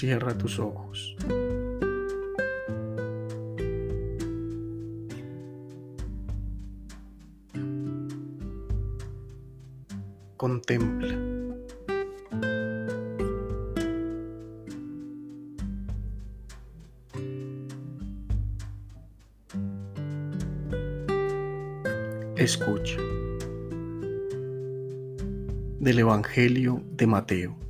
Cierra tus ojos. Contempla. Escucha. Del Evangelio de Mateo.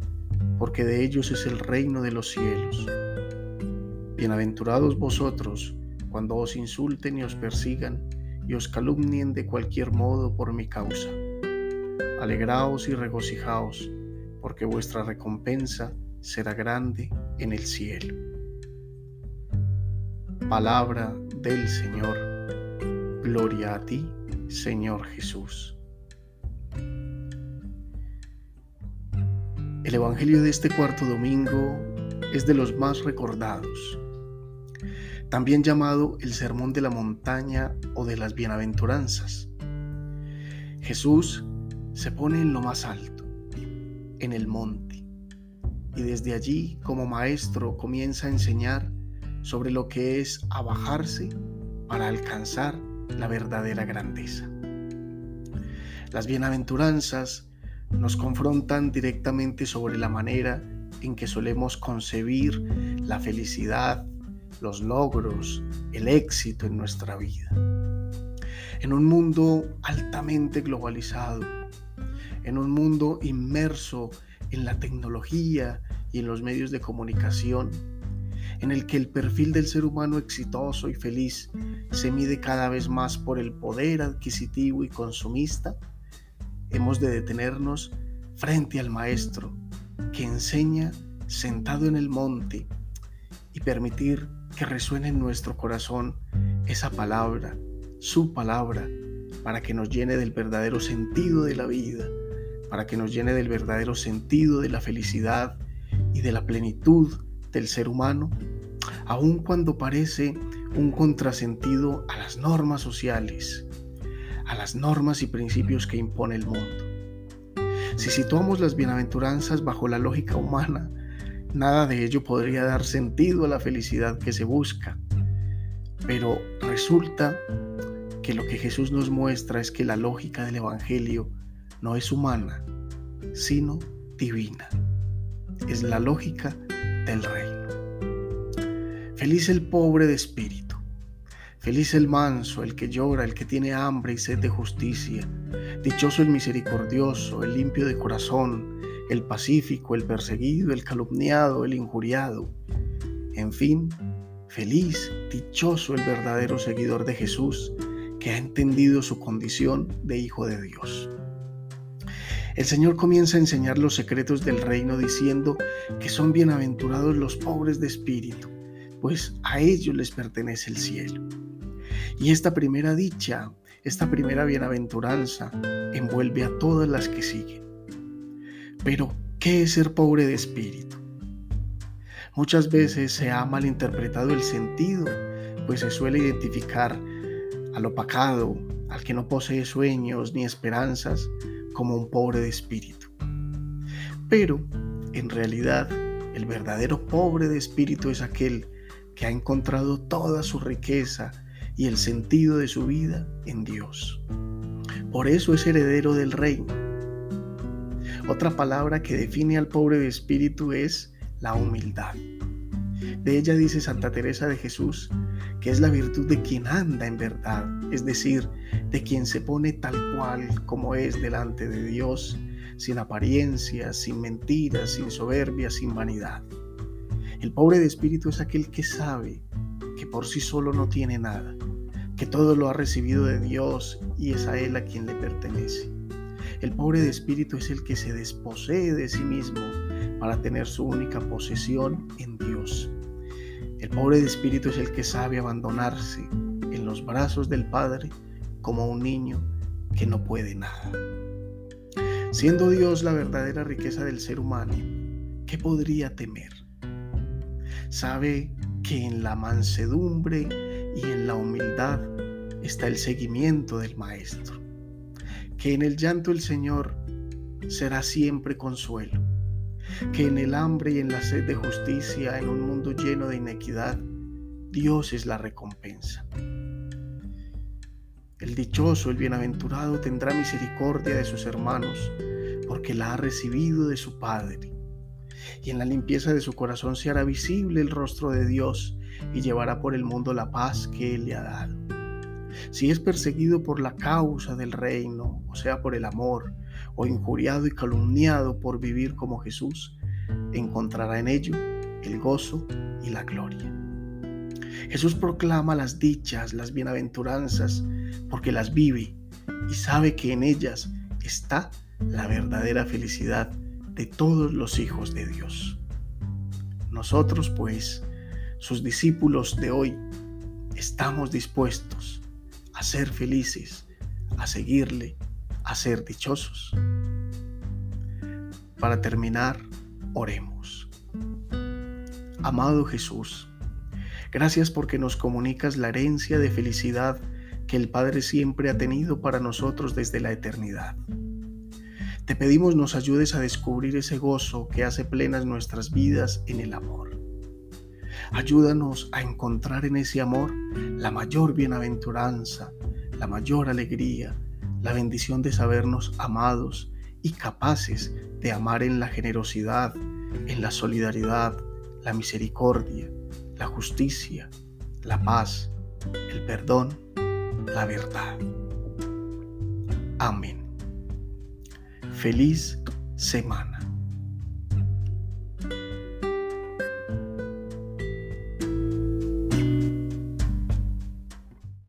porque de ellos es el reino de los cielos. Bienaventurados vosotros cuando os insulten y os persigan y os calumnien de cualquier modo por mi causa. Alegraos y regocijaos, porque vuestra recompensa será grande en el cielo. Palabra del Señor. Gloria a ti, Señor Jesús. El Evangelio de este cuarto domingo es de los más recordados, también llamado el Sermón de la Montaña o de las Bienaventuranzas. Jesús se pone en lo más alto, en el monte, y desde allí como maestro comienza a enseñar sobre lo que es abajarse para alcanzar la verdadera grandeza. Las bienaventuranzas nos confrontan directamente sobre la manera en que solemos concebir la felicidad, los logros, el éxito en nuestra vida. En un mundo altamente globalizado, en un mundo inmerso en la tecnología y en los medios de comunicación, en el que el perfil del ser humano exitoso y feliz se mide cada vez más por el poder adquisitivo y consumista, hemos de detenernos frente al Maestro que enseña sentado en el monte y permitir que resuene en nuestro corazón esa palabra, su palabra, para que nos llene del verdadero sentido de la vida, para que nos llene del verdadero sentido de la felicidad y de la plenitud del ser humano, aun cuando parece un contrasentido a las normas sociales, a las normas y principios que impone el mundo. Si situamos las bienaventuranzas bajo la lógica humana, nada de ello podría dar sentido a la felicidad que se busca. Pero resulta que lo que Jesús nos muestra es que la lógica del Evangelio no es humana, sino divina. Es la lógica del reino. Feliz el pobre de espíritu Feliz el manso, el que llora, el que tiene hambre y sed de justicia. Dichoso el misericordioso, el limpio de corazón, el pacífico, el perseguido, el calumniado, el injuriado. En fin, feliz, dichoso el verdadero seguidor de Jesús, que ha entendido su condición de Hijo de Dios. El Señor comienza a enseñar los secretos del reino diciendo que son bienaventurados los pobres de espíritu, pues a ellos les pertenece el cielo. Y esta primera dicha, esta primera bienaventuranza, envuelve a todas las que siguen. Pero, ¿qué es ser pobre de espíritu? Muchas veces se ha malinterpretado el sentido, pues se suele identificar al opacado, al que no posee sueños ni esperanzas, como un pobre de espíritu. Pero, en realidad, el verdadero pobre de espíritu es aquel que ha encontrado toda su riqueza y el sentido de su vida en Dios. Por eso es heredero del reino. Otra palabra que define al pobre de espíritu es la humildad. De ella dice Santa Teresa de Jesús que es la virtud de quien anda en verdad, es decir, de quien se pone tal cual como es delante de Dios, sin apariencias, sin mentiras, sin soberbia, sin vanidad. El pobre de espíritu es aquel que sabe que por sí solo no tiene nada, que todo lo ha recibido de Dios y es a Él a quien le pertenece. El pobre de espíritu es el que se desposee de sí mismo para tener su única posesión en Dios. El pobre de espíritu es el que sabe abandonarse en los brazos del Padre como un niño que no puede nada. Siendo Dios la verdadera riqueza del ser humano, ¿qué podría temer? Sabe que en la mansedumbre y en la humildad está el seguimiento del Maestro, que en el llanto el Señor será siempre consuelo que en el hambre y en la sed de justicia, en un mundo lleno de inequidad, Dios es la recompensa. El dichoso, el bienaventurado, tendrá misericordia de sus hermanos, porque la ha recibido de su Padre. Y en la limpieza de su corazón se hará visible el rostro de Dios y llevará por el mundo la paz que Él le ha dado. Si es perseguido por la causa del reino, o sea, por el amor, o injuriado y calumniado por vivir como Jesús, encontrará en ello el gozo y la gloria. Jesús proclama las dichas, las bienaventuranzas, porque las vive y sabe que en ellas está la verdadera felicidad de todos los hijos de Dios. Nosotros, pues, sus discípulos de hoy, estamos dispuestos a ser felices, a seguirle a ser dichosos. Para terminar, oremos. Amado Jesús, gracias porque nos comunicas la herencia de felicidad que el Padre siempre ha tenido para nosotros desde la eternidad. Te pedimos nos ayudes a descubrir ese gozo que hace plenas nuestras vidas en el amor. Ayúdanos a encontrar en ese amor la mayor bienaventuranza, la mayor alegría, la bendición de sabernos amados y capaces de amar en la generosidad, en la solidaridad, la misericordia, la justicia, la paz, el perdón, la verdad. Amén. Feliz semana.